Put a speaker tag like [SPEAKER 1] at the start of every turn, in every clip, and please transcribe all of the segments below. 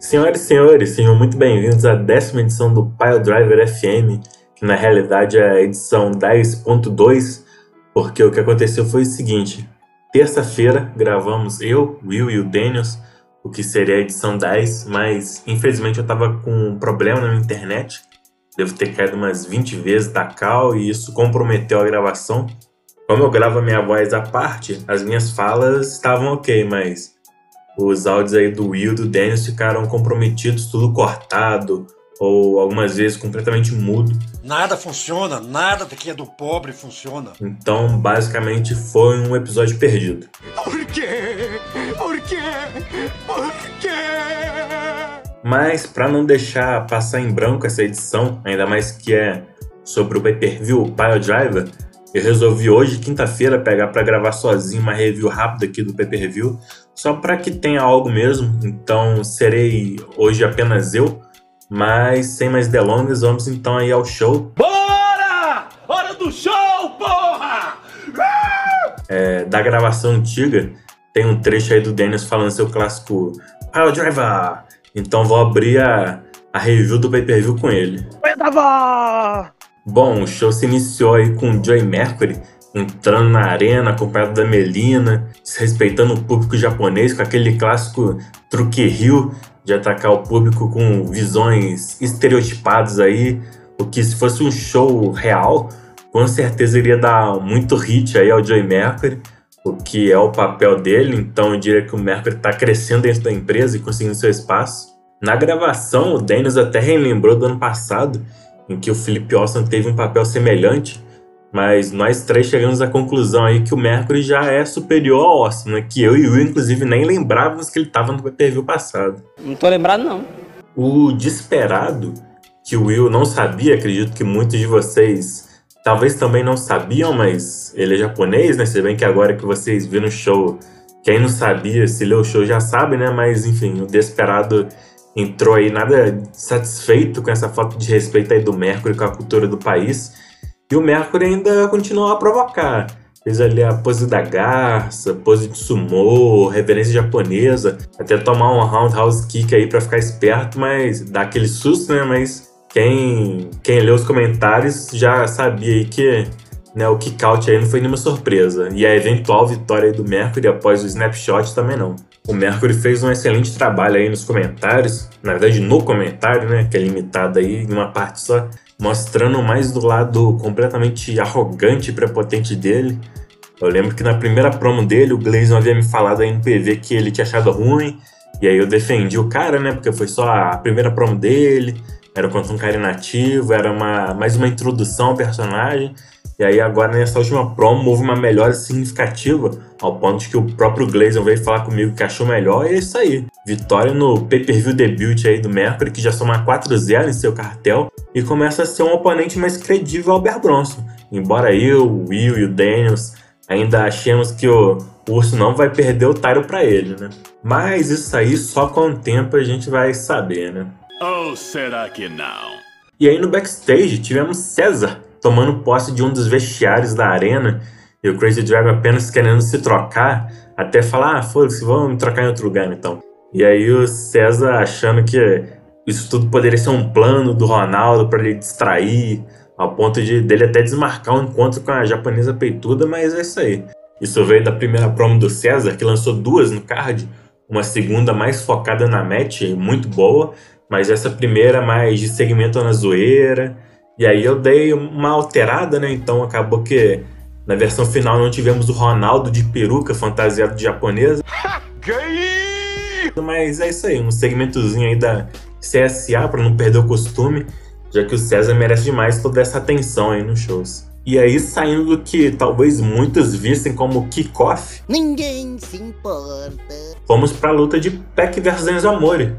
[SPEAKER 1] Senhoras e senhores, sejam muito bem-vindos à décima edição do Pile Driver FM, que na realidade é a edição 10.2, porque o que aconteceu foi o seguinte: terça-feira gravamos eu, Will e o Daniels, o que seria a edição 10, mas infelizmente eu estava com um problema na minha internet, devo ter caído umas 20 vezes da cal e isso comprometeu a gravação. Como eu gravo a minha voz à parte, as minhas falas estavam ok, mas os áudios aí do Will e do Dennis ficaram comprometidos, tudo cortado, ou algumas vezes completamente mudo.
[SPEAKER 2] Nada funciona, nada que é do pobre funciona.
[SPEAKER 1] Então, basicamente, foi um episódio perdido.
[SPEAKER 2] Por quê? Por quê? Por quê?
[SPEAKER 1] Mas, para não deixar passar em branco essa edição, ainda mais que é sobre o pay-per-view Pile Driver, eu resolvi hoje, quinta-feira, pegar para gravar sozinho uma review rápida aqui do pay-per-view, só para que tenha algo mesmo. Então, serei hoje apenas eu, mas sem mais delongas, vamos então aí ao show.
[SPEAKER 2] Bora! Hora do show, porra!
[SPEAKER 1] É, da gravação antiga, tem um trecho aí do Dennis falando seu clássico Pile Driver. Então vou abrir a, a review do pay-per-view com ele. Bom, o show se iniciou aí com o Joey Mercury entrando na arena acompanhado da Melina, respeitando o público japonês com aquele clássico truque Rio de atacar o público com visões estereotipadas aí, o que se fosse um show real, com certeza iria dar muito hit aí ao Joey Mercury, o que é o papel dele, então eu diria que o Mercury está crescendo dentro da empresa e conseguindo seu espaço. Na gravação, o Daniels até relembrou do ano passado em que o Felipe Austin teve um papel semelhante, mas nós três chegamos à conclusão aí que o Mercury já é superior ao Austin, né? que eu e o Will, inclusive, nem lembrávamos que ele estava no pay passado.
[SPEAKER 3] Não tô lembrado, não.
[SPEAKER 1] O desesperado, que o Will não sabia, acredito que muitos de vocês talvez também não sabiam, mas ele é japonês, né? Se bem que agora que vocês viram o show, quem não sabia, se leu o show já sabe, né? Mas enfim, o desesperado entrou aí nada satisfeito com essa falta de respeito aí do Mercury com a cultura do país. E o Mercury ainda continuou a provocar. Fez ali a pose da garça, pose de sumô, reverência japonesa, até tomar um roundhouse kick aí para ficar esperto, mas dá aquele susto, né? Mas quem, quem leu os comentários já sabia aí que né, o kick-out aí não foi nenhuma surpresa. E a eventual vitória do Mercury após o snapshot também não. O Mercury fez um excelente trabalho aí nos comentários, na verdade no comentário, né, que é limitado aí em uma parte só, mostrando mais do lado completamente arrogante e prepotente dele. Eu lembro que na primeira promo dele, o Gleison havia me falado aí no PV que ele tinha achado ruim, e aí eu defendi o cara, né, porque foi só a primeira promo dele, era contra um cara inativo, era uma, mais uma introdução ao personagem, e aí agora nessa última promo houve uma melhora significativa, ao ponto de que o próprio Gleison veio falar comigo que achou melhor, e é isso aí. Vitória no pay-per-view debut aí do Mercury, que já soma 4-0 em seu cartel, e começa a ser um oponente mais credível ao Bear Bronson. Embora eu, o Will e o Daniels ainda achemos que o, o Urso não vai perder o Tyro para ele, né? Mas isso aí só com o tempo a gente vai saber, né?
[SPEAKER 4] Ou será que não?
[SPEAKER 1] E aí no backstage tivemos César, tomando posse de um dos vestiários da arena e o Crazy Dragon apenas querendo se trocar, até falar, ah, foda-se, vamos me trocar em outro lugar então. E aí o César achando que isso tudo poderia ser um plano do Ronaldo para ele distrair, ao ponto de dele até desmarcar um encontro com a japonesa peituda, mas é isso aí. Isso veio da primeira promo do César, que lançou duas no card, uma segunda mais focada na match, muito boa, mas essa primeira mais de segmento na zoeira, e aí eu dei uma alterada, né? Então acabou que na versão final não tivemos o Ronaldo de peruca fantasiado de japonesa. Mas é isso aí, um segmentozinho aí da CSA para não perder o costume, já que o César merece demais toda essa atenção aí nos shows. E aí, saindo do que talvez muitos vissem como kickoff,
[SPEAKER 3] Ninguém se importa.
[SPEAKER 1] fomos pra luta de Peck versus Enzo Amore,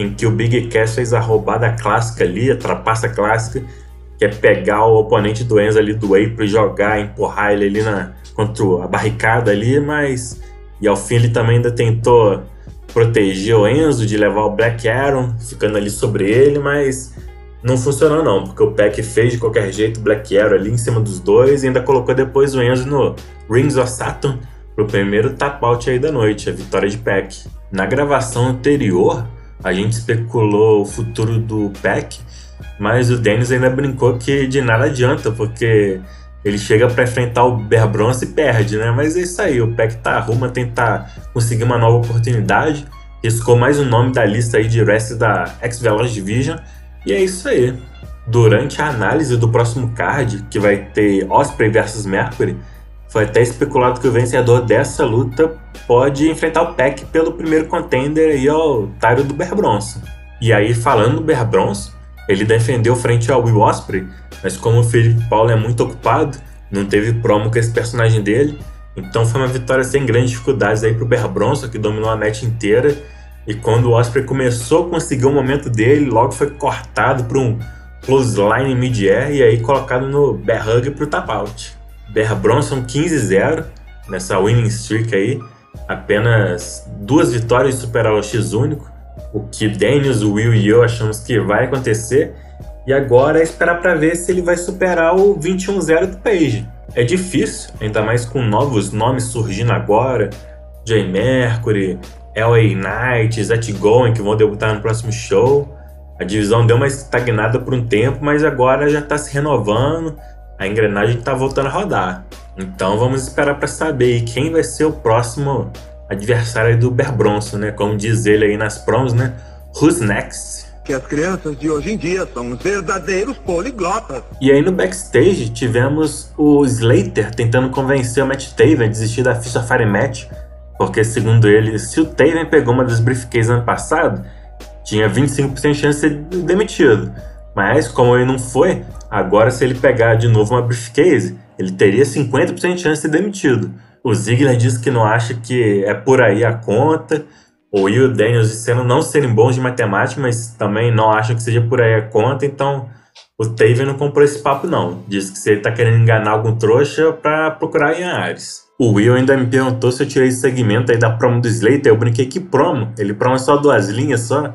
[SPEAKER 1] em que o Big Cass fez a roubada clássica ali, a trapaça clássica, que é pegar o oponente do Enzo ali do April e jogar, empurrar ele ali na, contra a barricada ali, mas. E ao fim ele também ainda tentou proteger o Enzo de levar o Black Aaron, ficando ali sobre ele, mas não funcionou não, porque o Peck fez de qualquer jeito o Black Arrow ali em cima dos dois e ainda colocou depois o Enzo no Rings of Saturn pro primeiro tap out aí da noite, a vitória de Peck. Na gravação anterior, a gente especulou o futuro do Peck, mas o Dennis ainda brincou que de nada adianta, porque ele chega para enfrentar o Bear Bronze e perde, né? Mas é isso aí, o Peck tá rumo a tentar conseguir uma nova oportunidade. Riscou mais um nome da lista aí de wrestling da X-Veloz Division. E é isso aí. Durante a análise do próximo card, que vai ter Osprey versus Mercury, foi até especulado que o vencedor dessa luta pode enfrentar o Peck pelo primeiro contender aí ao Tyro do Bear Bronson. E aí, falando do Bear Bronson, ele defendeu frente ao Will Osprey, mas como o Felipe Paulo é muito ocupado, não teve promo com esse personagem dele, então foi uma vitória sem grandes dificuldades aí pro Bear Bronson, que dominou a match inteira. E quando o Osprey começou a conseguir o momento dele, logo foi cortado para um clothesline mid-air e aí colocado no Bear Hug pro tap Bear Bronson 15-0 nessa winning streak aí, apenas duas vitórias de superar o X único o que Daniels, o Will e eu achamos que vai acontecer. E agora é esperar para ver se ele vai superar o 21-0 do Page. É difícil, ainda mais com novos nomes surgindo agora. Jay Mercury, LA Knight, Zet Going, que vão debutar no próximo show. A divisão deu uma estagnada por um tempo, mas agora já está se renovando. A engrenagem está voltando a rodar. Então vamos esperar para saber quem vai ser o próximo adversário do Bear Bronson, né? Como diz ele aí nas promos, né? Who's next?
[SPEAKER 5] Que as crianças de hoje em dia são verdadeiros poliglotas.
[SPEAKER 1] E aí no backstage tivemos o Slater tentando convencer o Matt Taven a desistir da ficha Fire Match, porque segundo ele, se o Taven pegou uma das briefcases ano passado, tinha 25% de chance de ser demitido. Mas como ele não foi, agora se ele pegar de novo uma briefcase, ele teria 50% de chance de ser demitido. O Ziggler diz que não acha que é por aí a conta. O Will Daniels disseram não serem bons de matemática, mas também não acham que seja por aí a conta. Então o Taven não comprou esse papo, não. Diz que se ele tá querendo enganar algum trouxa para procurar em Ares. O Will ainda me perguntou se eu tirei esse segmento aí da promo do Slater. Eu brinquei que promo. Ele promo só duas linhas só.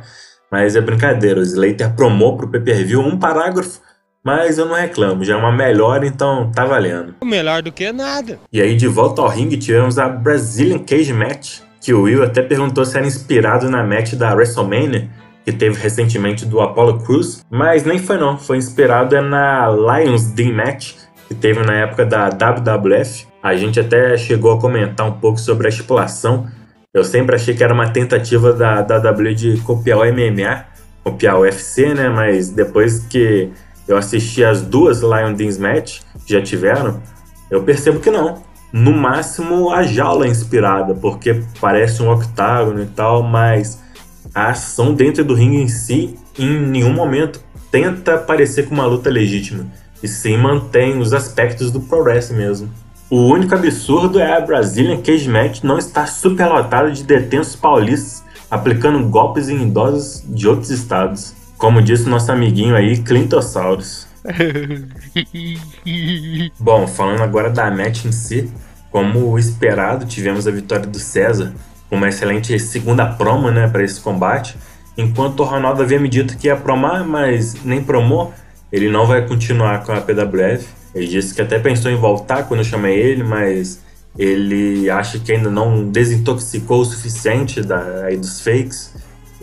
[SPEAKER 1] Mas é brincadeira. O Slater promou pro pay-per-view um parágrafo mas eu não reclamo, já é uma melhor, então tá valendo.
[SPEAKER 6] Melhor do que nada.
[SPEAKER 1] E aí, de volta ao ringue, tivemos a Brazilian Cage Match, que o Will até perguntou se era inspirado na match da WrestleMania, que teve recentemente do Apollo Crews, mas nem foi não, foi inspirado é na Lions Den Match, que teve na época da WWF. A gente até chegou a comentar um pouco sobre a estipulação. Eu sempre achei que era uma tentativa da WWE de copiar o MMA, copiar o UFC, né? Mas depois que eu assisti as duas Lion Dance Match que já tiveram, eu percebo que não. No máximo a jaula é inspirada, porque parece um octágono e tal, mas a ação dentro do ringue em si, em nenhum momento tenta parecer com uma luta legítima, e sim mantém os aspectos do pro wrestling mesmo. O único absurdo é a Brazilian Cage Match não estar superlotada de detentos paulistas aplicando golpes em idosos de outros estados. Como disse nosso amiguinho aí, Clintosaurus. Bom, falando agora da match em si, como esperado, tivemos a vitória do César, uma excelente segunda promo né, para esse combate. Enquanto o Ronaldo havia me dito que ia promar, mas nem promou, ele não vai continuar com a PWF. Ele disse que até pensou em voltar quando eu chamei ele, mas ele acha que ainda não desintoxicou o suficiente da, aí dos fakes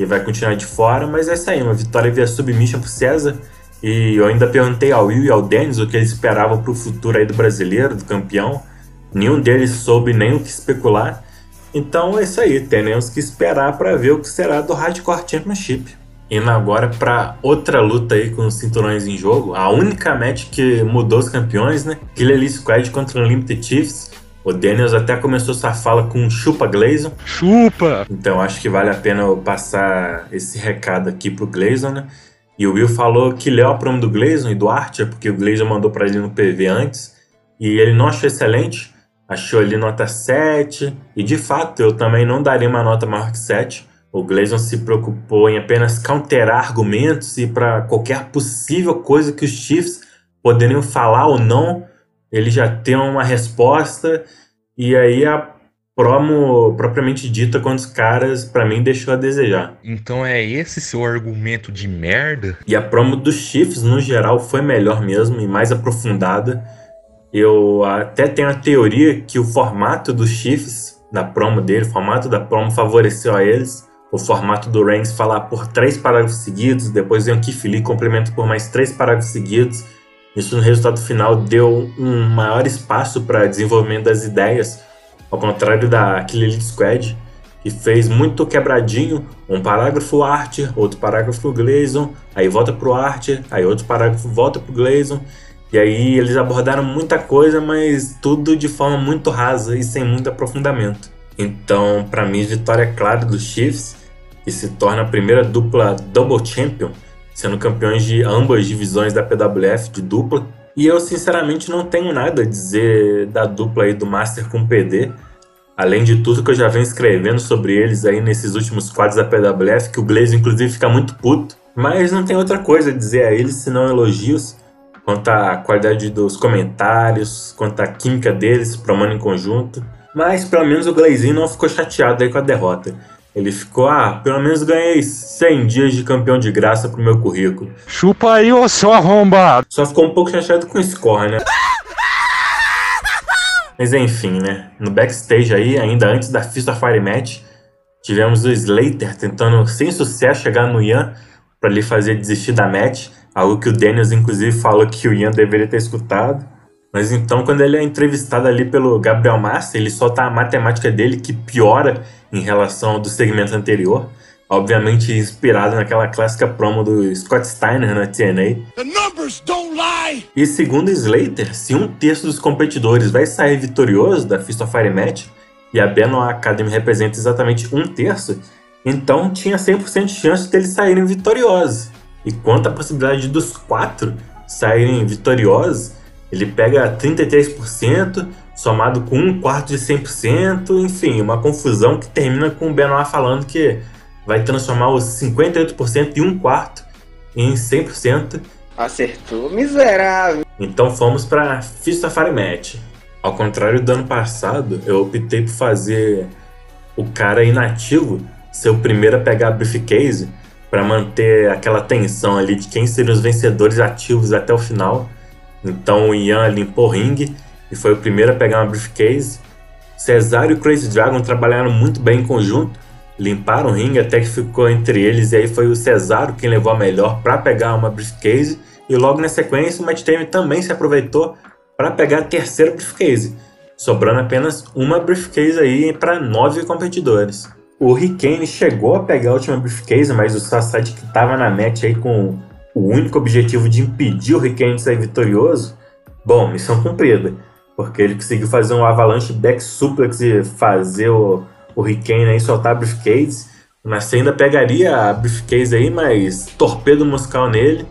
[SPEAKER 1] e vai continuar de fora, mas é isso aí, uma vitória via submission pro César. E eu ainda perguntei ao Will e ao Dennis o que eles esperavam pro futuro aí do brasileiro, do campeão. Nenhum deles soube nem o que especular. Então é isso aí, temos que esperar para ver o que será do Hardcore Championship. Indo agora para outra luta aí com os cinturões em jogo, a única match que mudou os campeões, né? Killer Squad contra o Unlimited Chiefs. O Daniels até começou essa fala com chupa Gleison.
[SPEAKER 6] Chupa!
[SPEAKER 1] Então acho que vale a pena eu passar esse recado aqui pro Gleison, né? E o Will falou que leu a promo do Gleison e do Archer, porque o Gleison mandou para ele no PV antes, e ele não achou excelente, achou ali nota 7, e de fato eu também não daria uma nota maior que 7. O Gleison se preocupou em apenas counterar argumentos e para qualquer possível coisa que os Chiefs poderiam falar ou não, ele já tem uma resposta e aí a promo propriamente dita com os caras, para mim, deixou a desejar.
[SPEAKER 6] Então é esse seu argumento de merda?
[SPEAKER 1] E a promo dos Chiefs, no geral, foi melhor mesmo e mais aprofundada. Eu até tenho a teoria que o formato dos Chiefs, da promo dele, o formato da promo favoreceu a eles. o formato do Reigns falar por três parágrafos seguidos, depois vem o Keith Lee complementa por mais três parágrafos seguidos. Isso no resultado final deu um maior espaço para desenvolvimento das ideias, ao contrário da Killer Elite Squad, que fez muito quebradinho, um parágrafo Archer, outro parágrafo Gleison, aí volta pro Archer, aí outro parágrafo volta pro Gleison, e aí eles abordaram muita coisa, mas tudo de forma muito rasa e sem muito aprofundamento. Então, para mim, vitória clara dos Chiefs, que se torna a primeira dupla Double Champion, sendo campeões de ambas divisões da PWF de dupla. E eu, sinceramente, não tenho nada a dizer da dupla aí do Master com PD, Além de tudo que eu já venho escrevendo sobre eles aí nesses últimos quadros da PWF, que o Glaze inclusive fica muito puto. Mas não tem outra coisa a dizer a eles senão elogios quanto à qualidade dos comentários, quanto à química deles, promando em conjunto. Mas pelo menos o Glazinho não ficou chateado aí com a derrota. Ele ficou, ah, pelo menos ganhei 100 dias de campeão de graça pro meu currículo.
[SPEAKER 6] Chupa aí, ô seu arrombado.
[SPEAKER 1] Só ficou um pouco chateado com o score, né? Mas enfim, né? No backstage aí, ainda antes da Fist of Fire Match, tivemos o Slater tentando sem sucesso chegar no Ian para lhe fazer desistir da match, algo que o Daniels inclusive falou que o Ian deveria ter escutado. Mas então, quando ele é entrevistado ali pelo Gabriel Massa, ele solta a matemática dele que piora em relação ao do segmento anterior. Obviamente inspirado naquela clássica promo do Scott Steiner na TNA. E segundo Slater, se um terço dos competidores vai sair vitorioso da Fist of Fire Match, e a Benoit Academy representa exatamente um terço, então tinha 100% de chance de eles saírem vitoriosos. E quanto à possibilidade dos quatro saírem vitoriosos, ele pega 33%, somado com um quarto de 100%, enfim, uma confusão que termina com o Benoit falando que vai transformar os 58% e um quarto em 100%.
[SPEAKER 3] Acertou, miserável.
[SPEAKER 1] Então fomos para of Fire Match. Ao contrário do ano passado, eu optei por fazer o cara inativo ser o primeiro a pegar a briefcase para manter aquela tensão ali de quem seriam os vencedores ativos até o final. Então o Ian limpou o ringue e foi o primeiro a pegar uma briefcase. Cesário e Crazy Dragon trabalharam muito bem em conjunto, limparam o ringue até que ficou entre eles e aí foi o Cesaro quem levou a melhor para pegar uma briefcase e logo na sequência o Matt Taven também se aproveitou para pegar a terceira briefcase, sobrando apenas uma briefcase aí para nove competidores. O Rick chegou a pegar a última briefcase, mas o Sassad que estava na match aí com o único objetivo de impedir o Rick de sair vitorioso, bom, missão cumprida, porque ele conseguiu fazer um avalanche back suplex e fazer o o Rick aí soltar a briefcase. O Nascer ainda pegaria a briefcase aí, mas torpedo musical nele.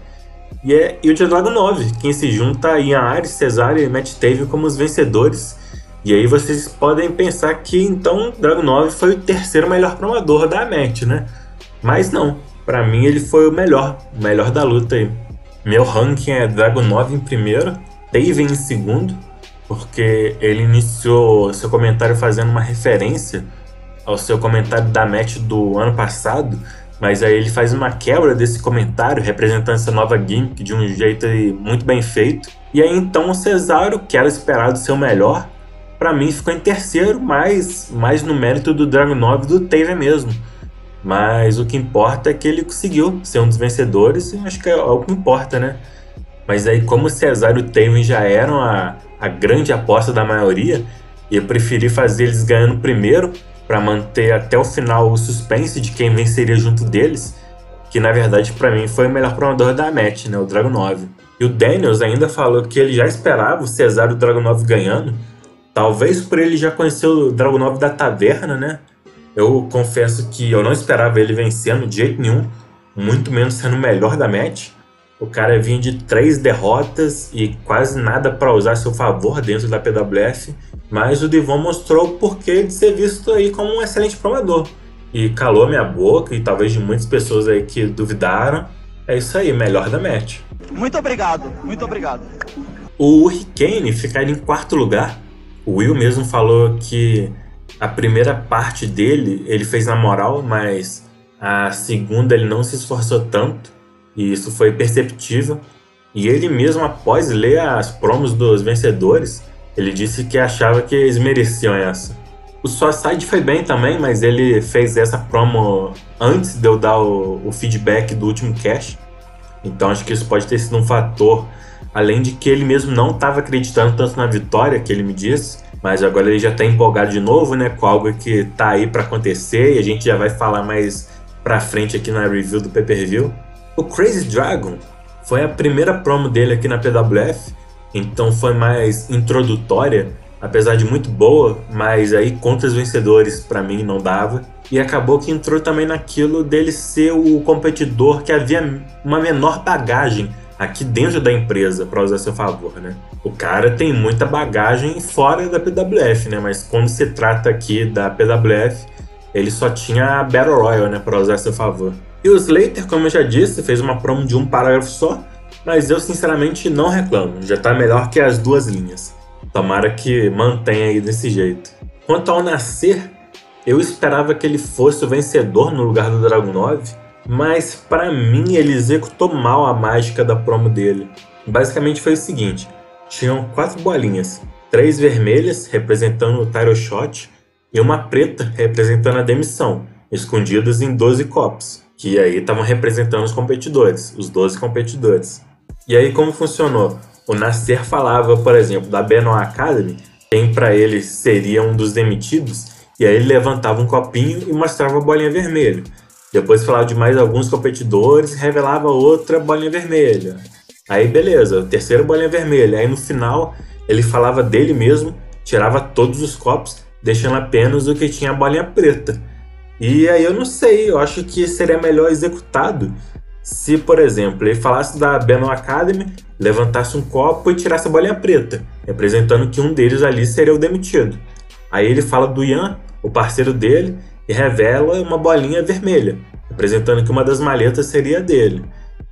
[SPEAKER 1] E, é, e o Dragon 9, quem se junta a Ian Ares, Cesaro e Matt Taven como os vencedores. E aí vocês podem pensar que então Dragon 9 foi o terceiro melhor promador da match, né? Mas não, para mim ele foi o melhor, o melhor da luta aí. Meu ranking é Dragon 9 em primeiro, Taven em segundo, porque ele iniciou seu comentário fazendo uma referência ao seu comentário da match do ano passado, mas aí ele faz uma quebra desse comentário, representando essa nova gimmick de um jeito muito bem feito. E aí então o Cesaro, que era esperado ser o melhor, para mim ficou em terceiro, mas mais no mérito do Dragon 9 do Taven mesmo. Mas o que importa é que ele conseguiu ser um dos vencedores, e acho que é, o que importa, né? Mas aí, como o Cesaro e o Taven já eram a, a grande aposta da maioria, eu preferi fazer eles ganhando primeiro, para manter até o final o suspense de quem venceria junto deles, que na verdade para mim foi o melhor promotor da match, né, o Dragon 9. E o Daniels ainda falou que ele já esperava o Cesário e o Dragon 9 ganhando, talvez por ele já conhecer o Dragon 9 da taverna, né? Eu confesso que eu não esperava ele vencendo de jeito nenhum, muito menos sendo o melhor da match. O cara vinha de três derrotas e quase nada para usar a seu favor dentro da PWF, mas o Devon mostrou o porquê de ser visto aí como um excelente promador. E calou minha boca, e talvez de muitas pessoas aí que duvidaram. É isso aí, melhor da match.
[SPEAKER 7] Muito obrigado, muito obrigado.
[SPEAKER 1] O Hurricane ficar em quarto lugar. O Will mesmo falou que a primeira parte dele ele fez na moral, mas a segunda ele não se esforçou tanto e isso foi perceptível. E ele mesmo, após ler as promos dos vencedores, ele disse que achava que eles mereciam essa. O Suicide foi bem também, mas ele fez essa promo antes de eu dar o, o feedback do último cast. Então acho que isso pode ter sido um fator. Além de que ele mesmo não estava acreditando tanto na vitória que ele me disse. Mas agora ele já está empolgado de novo, né? Com algo que tá aí para acontecer. E a gente já vai falar mais pra frente aqui na review do pay-per-view. O Crazy Dragon foi a primeira promo dele aqui na PWF. Então foi mais introdutória apesar de muito boa, mas aí contra os vencedores para mim não dava. E acabou que entrou também naquilo dele ser o competidor que havia uma menor bagagem aqui dentro da empresa para usar a seu favor, né? O cara tem muita bagagem fora da PWF, né? Mas quando se trata aqui da PWF, ele só tinha a Battle Royale, né, para usar a seu favor. E o Slater, como eu já disse, fez uma promo de um parágrafo só, mas eu sinceramente não reclamo, já tá melhor que as duas linhas. Tomara que mantenha aí desse jeito. Quanto ao Nascer, eu esperava que ele fosse o vencedor no lugar do Dragon 9, mas para mim ele executou mal a mágica da promo dele. Basicamente foi o seguinte: tinham quatro bolinhas, três vermelhas representando o Tyro Shot e uma preta representando a demissão, escondidas em 12 copos, que aí estavam representando os competidores, os 12 competidores. E aí como funcionou? O Nasser falava, por exemplo, da Benoit Academy, quem para ele seria um dos demitidos, e aí ele levantava um copinho e mostrava a bolinha vermelha. Depois falava de mais alguns competidores revelava outra bolinha vermelha. Aí beleza, terceira bolinha vermelha. Aí no final ele falava dele mesmo, tirava todos os copos, deixando apenas o que tinha a bolinha preta. E aí eu não sei, eu acho que seria melhor executado se, por exemplo, ele falasse da Benoit Academy, levantasse um copo e tirasse a bolinha preta, representando que um deles ali seria o demitido. Aí ele fala do Ian, o parceiro dele, e revela uma bolinha vermelha, representando que uma das malhetas seria dele.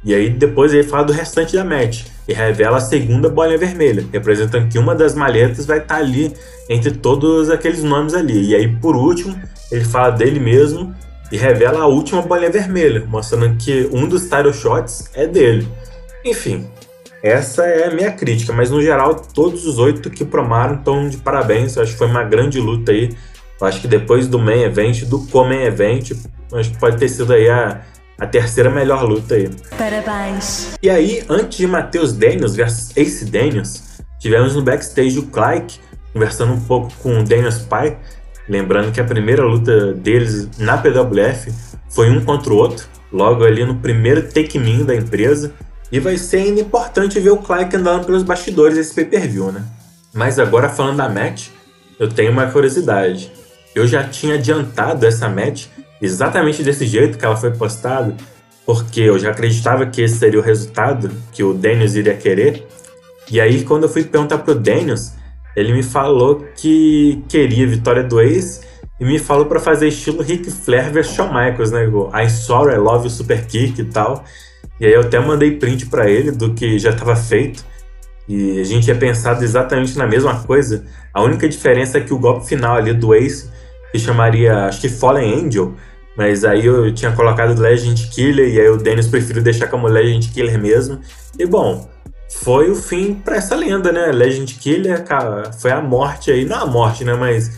[SPEAKER 1] E aí depois ele fala do restante da match e revela a segunda bolinha vermelha, representando que uma das malhetas vai estar ali entre todos aqueles nomes ali. E aí por último ele fala dele mesmo e revela a última bolinha vermelha, mostrando que um dos title shots é dele. Enfim, essa é a minha crítica, mas no geral todos os oito que promaram estão de parabéns. Eu acho que foi uma grande luta aí. Eu acho que depois do main event, do co-main event, acho que pode ter sido aí a, a terceira melhor luta aí.
[SPEAKER 8] Parabéns.
[SPEAKER 1] E aí, antes de Matheus Daniels versus Ace Daniels, tivemos no backstage o Clyke conversando um pouco com o Daniels pai Lembrando que a primeira luta deles na PWF foi um contra o outro, logo ali no primeiro take-me da empresa. E vai ser ainda importante ver o Clark andando pelos bastidores desse pay-per-view, né? Mas agora falando da match, eu tenho uma curiosidade. Eu já tinha adiantado essa match exatamente desse jeito que ela foi postada, porque eu já acreditava que esse seria o resultado que o Daniels iria querer. E aí, quando eu fui perguntar pro Daniels, ele me falou que queria vitória do Ace e me falou para fazer estilo Ric Flair vs Shawn Michaels, né? I Sorry, I Love You Super Kick e tal. E aí eu até mandei print para ele do que já estava feito. E a gente tinha pensado exatamente na mesma coisa. A única diferença é que o golpe final ali do Ace se chamaria, acho que Fallen Angel, mas aí eu tinha colocado Legend Killer e aí o Dennis preferiu deixar como Legend Killer mesmo. E bom, foi o fim para essa lenda, né? Legend Killer, cara, foi a morte aí, não a morte, né? Mas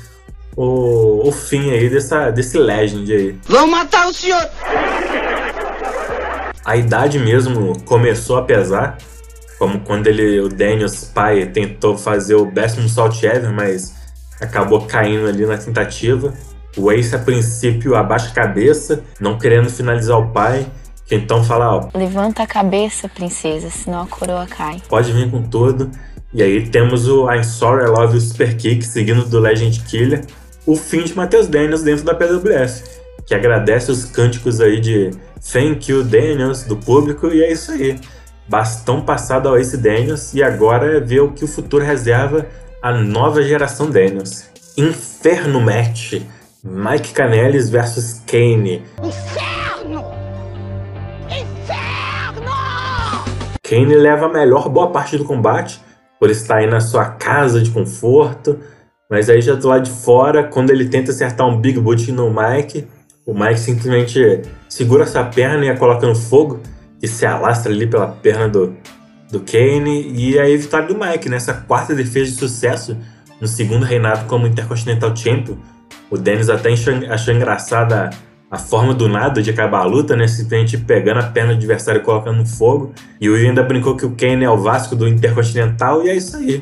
[SPEAKER 1] o, o fim aí dessa, desse Legend aí.
[SPEAKER 3] Vão matar o senhor!
[SPEAKER 1] A idade mesmo começou a pesar, como quando ele, o Daniels pai tentou fazer o décimo salt ever, mas acabou caindo ali na tentativa. O Ace a princípio abaixa a cabeça, não querendo finalizar o pai, então fala, ó.
[SPEAKER 8] Levanta a cabeça, princesa, senão a coroa cai.
[SPEAKER 1] Pode vir com tudo. E aí temos o I'm Sorry I Love You Super Kick, seguindo do Legend Killer. O fim de Matheus Daniels dentro da PWF, que agradece os cânticos aí de Thank you, Daniels, do público, e é isso aí. Bastão passado ao Ace Daniels, e agora é ver o que o futuro reserva a nova geração Daniels. Inferno Match. Mike Canelis versus Kane.
[SPEAKER 9] Inferno!
[SPEAKER 1] Kane leva a melhor boa parte do combate, por estar aí na sua casa de conforto, mas aí já do lado de fora, quando ele tenta acertar um Big Boot no Mike, o Mike simplesmente segura sua perna e a coloca no fogo, e se alastra ali pela perna do, do Kane, e a vitória do Mike nessa quarta defesa de sucesso no segundo reinado como Intercontinental Champion, O Dennis até achou engraçada a forma do nada de acabar a luta, né? Simplesmente pegando a perna do adversário e colocando no fogo. E o Will ainda brincou que o Kane é o Vasco do Intercontinental, e é isso aí.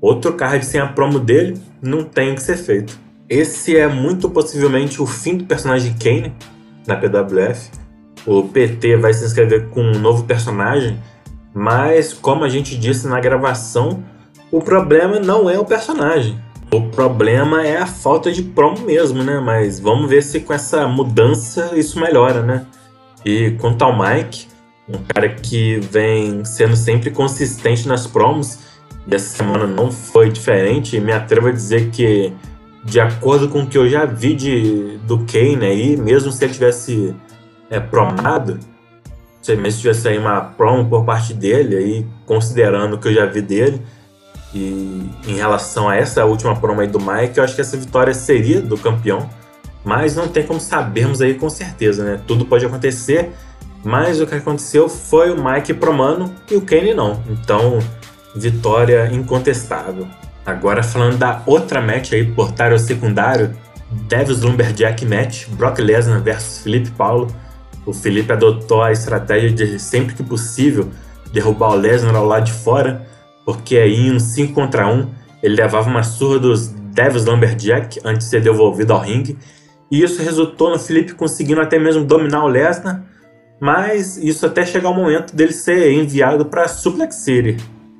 [SPEAKER 1] Outro card sem a promo dele, não tem o que ser feito. Esse é muito possivelmente o fim do personagem Kane na PWF. O PT vai se inscrever com um novo personagem, mas como a gente disse na gravação, o problema não é o personagem. O problema é a falta de promo mesmo, né? Mas vamos ver se com essa mudança isso melhora, né? E quanto ao Mike, um cara que vem sendo sempre consistente nas promos, e essa semana não foi diferente, me atrevo a dizer que, de acordo com o que eu já vi de, do Kane aí, mesmo se ele tivesse é, promado, se mesmo tivesse aí uma promo por parte dele, aí, considerando o que eu já vi dele, e em relação a essa última promo aí do Mike, eu acho que essa vitória seria do campeão, mas não tem como sabermos aí com certeza, né? Tudo pode acontecer, mas o que aconteceu foi o Mike promando e o Kane não. Então, vitória incontestável. Agora falando da outra match aí, portário secundário, Devils Lumberjack Match, Brock Lesnar versus Felipe Paulo. O Felipe adotou a estratégia de sempre que possível derrubar o Lesnar ao lado de fora, porque aí em um 5 contra 1 ele levava uma surra dos Devils Lumberjack antes de ser devolvido ao ringue, e isso resultou no Felipe conseguindo até mesmo dominar o Lesnar, mas isso até chegar o momento dele ser enviado para Suplex City.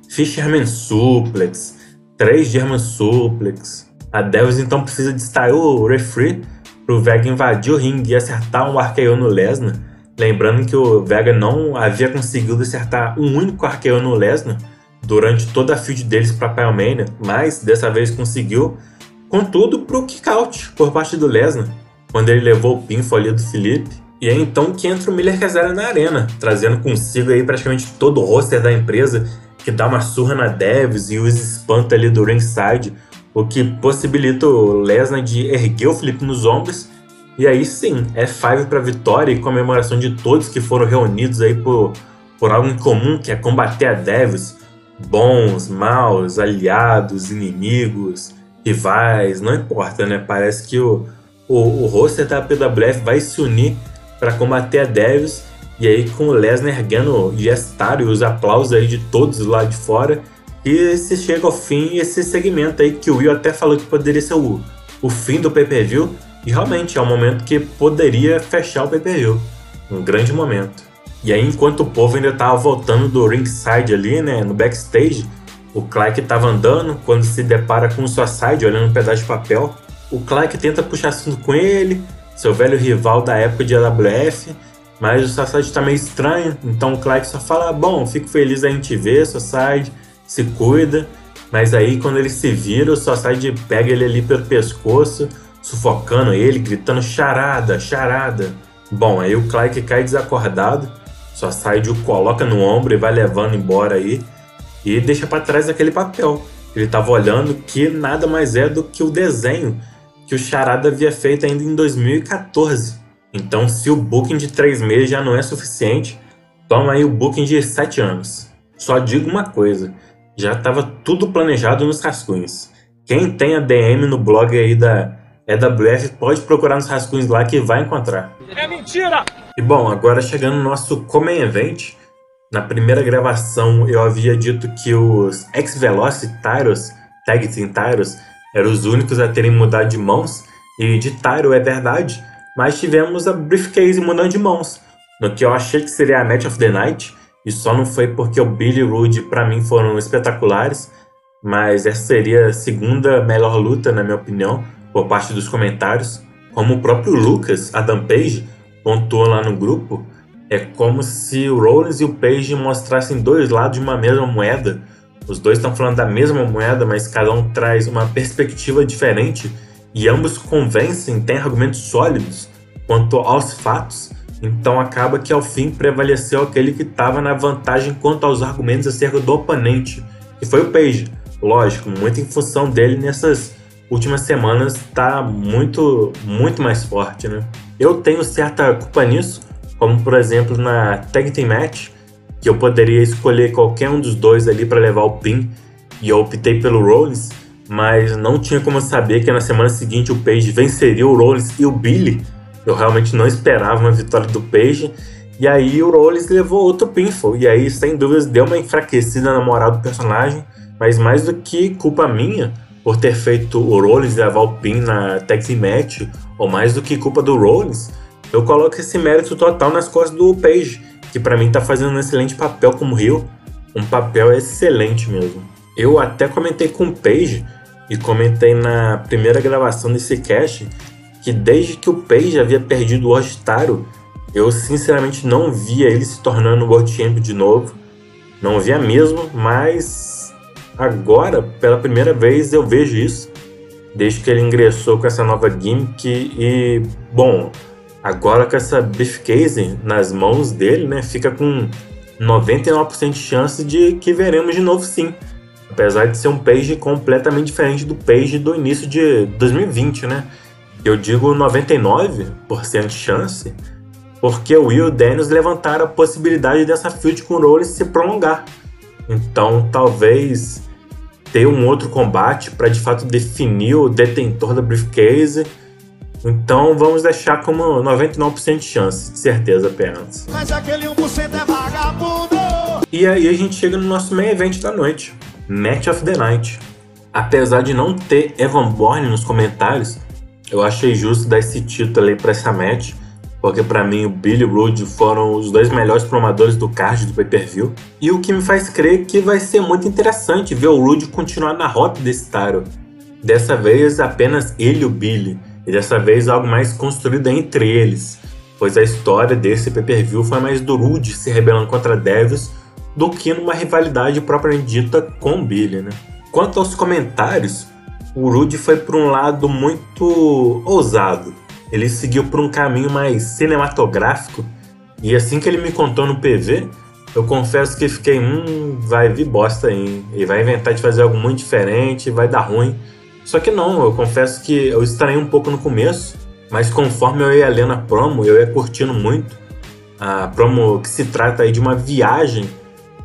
[SPEAKER 1] Fisherman Suplex, 3 German Suplex. A Devils então precisa distrair o referee para o Vega invadir o ringue e acertar um arqueio no Lesnar. Lembrando que o Vega não havia conseguido acertar um único arqueio no Lesnar durante toda a feud deles para Pyromania, mas dessa vez conseguiu, contudo para o kickout por parte do Lesnar, quando ele levou o pinfall ali do Felipe. E é então que entra o Miller Reserva na arena, trazendo consigo aí praticamente todo o roster da empresa, que dá uma surra na Devs e os espanta ali do ringside, o que possibilita o Lesnar de erguer o Felipe nos ombros. E aí sim, é five para vitória e comemoração de todos que foram reunidos aí por, por algo em comum, que é combater a Devs, bons, maus, aliados, inimigos, rivais, não importa, né? Parece que o, o, o roster da PWF vai se unir para combater a Devils e aí com o Lesnar erguendo gestar e os aplausos aí de todos lá de fora e se chega ao fim esse segmento aí que o Will até falou que poderia ser o, o fim do pay-per-view e realmente é um momento que poderia fechar o pay-per-view. Um grande momento. E aí, enquanto o povo ainda tava voltando do ringside ali, né, no backstage, o Clark tava andando quando se depara com o Suicide olhando um pedaço de papel. O Clark tenta puxar assunto com ele, seu velho rival da época de AWF, mas o Suicide tá meio estranho, então o Clark só fala: Bom, fico feliz da gente ver, Suicide, se cuida. Mas aí, quando ele se vira, o Suicide pega ele ali pelo pescoço, sufocando ele, gritando: Charada, charada. Bom, aí o Clark cai desacordado só sai de o coloca no ombro e vai levando embora aí e deixa para trás aquele papel. Ele estava olhando que nada mais é do que o desenho que o Charada havia feito ainda em 2014. Então, se o booking de três meses já não é suficiente, toma aí o booking de sete anos. Só digo uma coisa: já estava tudo planejado nos rascunhos. Quem tem a DM no blog aí da EWF pode procurar nos rascunhos lá que vai encontrar.
[SPEAKER 2] É mentira!
[SPEAKER 1] E bom, agora chegando no nosso Common Event, na primeira gravação eu havia dito que os Ex-Velocity Tyros, Tag Team Tyros, eram os únicos a terem mudado de mãos, e de Tyro é verdade, mas tivemos a Briefcase mudando de mãos, no que eu achei que seria a Match of the Night, e só não foi porque o Billy Rude para mim foram espetaculares, mas essa seria a segunda melhor luta, na minha opinião, por parte dos comentários, como o próprio Lucas, Adam Page, pontuou lá no grupo, é como se o Rollins e o Page mostrassem dois lados de uma mesma moeda. Os dois estão falando da mesma moeda, mas cada um traz uma perspectiva diferente e ambos convencem, têm argumentos sólidos quanto aos fatos. Então acaba que ao fim prevaleceu aquele que estava na vantagem quanto aos argumentos acerca do oponente, que foi o Page. Lógico, muito em função dele nessas últimas semanas está muito, muito mais forte, né? Eu tenho certa culpa nisso, como por exemplo na Tag Team Match, que eu poderia escolher qualquer um dos dois ali para levar o pin e eu optei pelo Rollins, mas não tinha como saber que na semana seguinte o Page venceria o Rollins e o Billy. Eu realmente não esperava uma vitória do Page. E aí o Rollins levou outro pinfall. E aí, sem dúvidas, deu uma enfraquecida na moral do personagem. Mas mais do que culpa minha por ter feito o Rollins levar o pin na tag team match, ou mais do que culpa do Rollins, eu coloco esse mérito total nas costas do Page, que para mim tá fazendo um excelente papel como Rio. Um papel excelente mesmo. Eu até comentei com o Page e comentei na primeira gravação desse cast que desde que o Page havia perdido o Orgitaro, eu sinceramente não via ele se tornando World Champion de novo. Não via mesmo, mas agora, pela primeira vez, eu vejo isso. Desde que ele ingressou com essa nova gimmick e, bom, agora com essa briefcase nas mãos dele, né, fica com 99% de chance de que veremos de novo sim. Apesar de ser um page completamente diferente do page do início de 2020, né? Eu digo 99% de chance porque o Will e o Daniels levantaram a possibilidade dessa feud com o Rollins se prolongar. Então, talvez ter um outro combate para de fato definir o detentor da briefcase. Então, vamos deixar como 99% de chance, de certeza apenas.
[SPEAKER 2] Mas aquele 1% é vagabundo.
[SPEAKER 1] E aí a gente chega no nosso main event da noite, Match of the Night. Apesar de não ter Evan Bourne nos comentários, eu achei justo dar esse título aí para essa match porque para mim o Billy Rude foram os dois melhores promadores do card do pay-per-view. E o que me faz crer que vai ser muito interessante ver o Rude continuar na rota desse Taro. Dessa vez apenas ele e o Billy, e dessa vez algo mais construído entre eles, pois a história desse pay-per-view foi mais do Rude se rebelando contra Devils do que numa rivalidade propriamente dita com o Billy, né? Quanto aos comentários, o Rude foi por um lado muito ousado, ele seguiu por um caminho mais cinematográfico. E assim que ele me contou no PV, eu confesso que fiquei, hum, vai vir bosta aí. E vai inventar de fazer algo muito diferente, vai dar ruim. Só que não, eu confesso que eu estranhei um pouco no começo, mas conforme eu ia lendo a promo, eu ia curtindo muito. A promo que se trata aí de uma viagem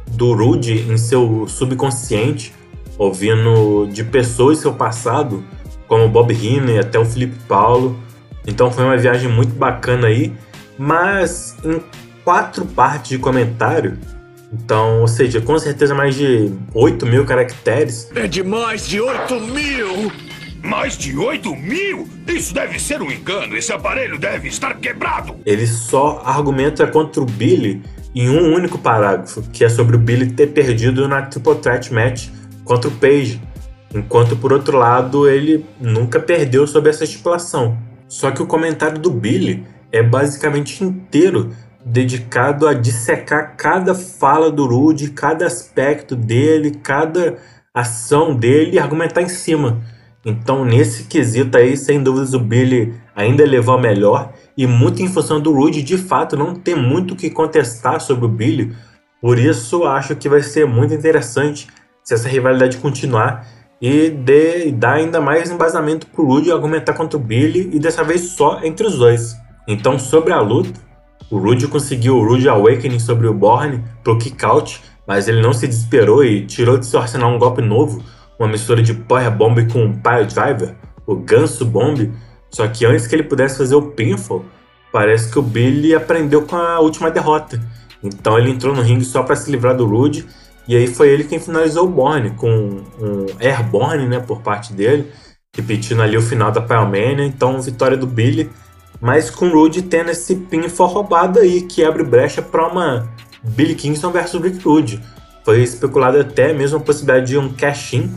[SPEAKER 1] do Rude em seu subconsciente, ouvindo de pessoas seu passado, como Bob Heenan até o Felipe Paulo, então foi uma viagem muito bacana aí, mas em quatro partes de comentário. Então, ou seja, com certeza mais de 8 mil caracteres.
[SPEAKER 4] É de mais de 8 mil! Mais de 8 mil? Isso deve ser um engano. Esse aparelho deve estar quebrado.
[SPEAKER 1] Ele só argumenta contra o Billy em um único parágrafo, que é sobre o Billy ter perdido na Triple Threat Match contra o Page. Enquanto, por outro lado, ele nunca perdeu sob essa estipulação. Só que o comentário do Billy é basicamente inteiro dedicado a dissecar cada fala do Rude, cada aspecto dele, cada ação dele e argumentar em cima. Então, nesse quesito aí, sem dúvidas, o Billy ainda levou a melhor e muito em função do Rude, de fato, não tem muito o que contestar sobre o Billy. Por isso, acho que vai ser muito interessante se essa rivalidade continuar e dar ainda mais embasamento pro Rude argumentar contra o Billy e dessa vez só entre os dois. Então, sobre a luta, o Rude conseguiu o Rude Awakening sobre o Borne pro kick-out, mas ele não se desesperou e tirou de seu arsenal um golpe novo, uma mistura de Power Bomb com um Pile Driver, o Ganso Bomb, só que antes que ele pudesse fazer o pinfall, parece que o Billy aprendeu com a última derrota. Então ele entrou no ringue só para se livrar do Rude e aí foi ele quem finalizou o Borne, com um Airborne, né, por parte dele, repetindo ali o final da Pyromania, então vitória do Billy, mas com o Rude tendo esse pinfall roubado aí, que abre brecha para uma Billy Kingston versus Rick Rude. Foi especulado até mesmo a possibilidade de um cash-in,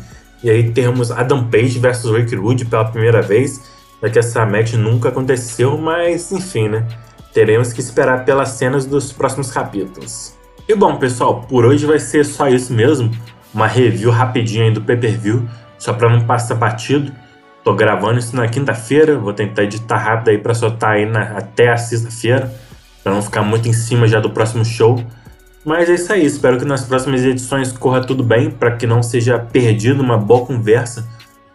[SPEAKER 1] e aí temos Adam Page versus Rick Rude pela primeira vez, já que essa match nunca aconteceu, mas enfim, né, teremos que esperar pelas cenas dos próximos capítulos. E bom, pessoal, por hoje vai ser só isso mesmo. Uma review rapidinha aí do pay-per-view, só para não passar batido. Tô gravando isso na quinta-feira, vou tentar editar rápido aí para soltar aí na, até a sexta-feira, para não ficar muito em cima já do próximo show. Mas é isso aí, espero que nas próximas edições corra tudo bem, para que não seja perdido uma boa conversa,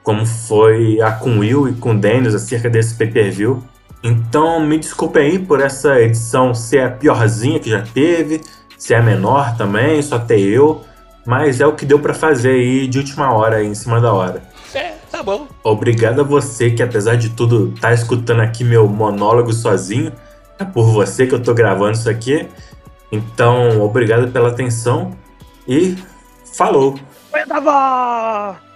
[SPEAKER 1] como foi a com Will e com Dennis acerca desse pay-per-view. Então me desculpe aí por essa edição ser a piorzinha que já teve, se é menor também, só ter eu. Mas é o que deu para fazer aí de última hora, aí, em cima da hora.
[SPEAKER 4] É
[SPEAKER 9] tá bom.
[SPEAKER 1] Obrigado a você que, apesar de tudo, tá escutando aqui meu monólogo sozinho. É por você que eu tô gravando isso aqui. Então, obrigado pela atenção e falou!
[SPEAKER 3] Oi, tava...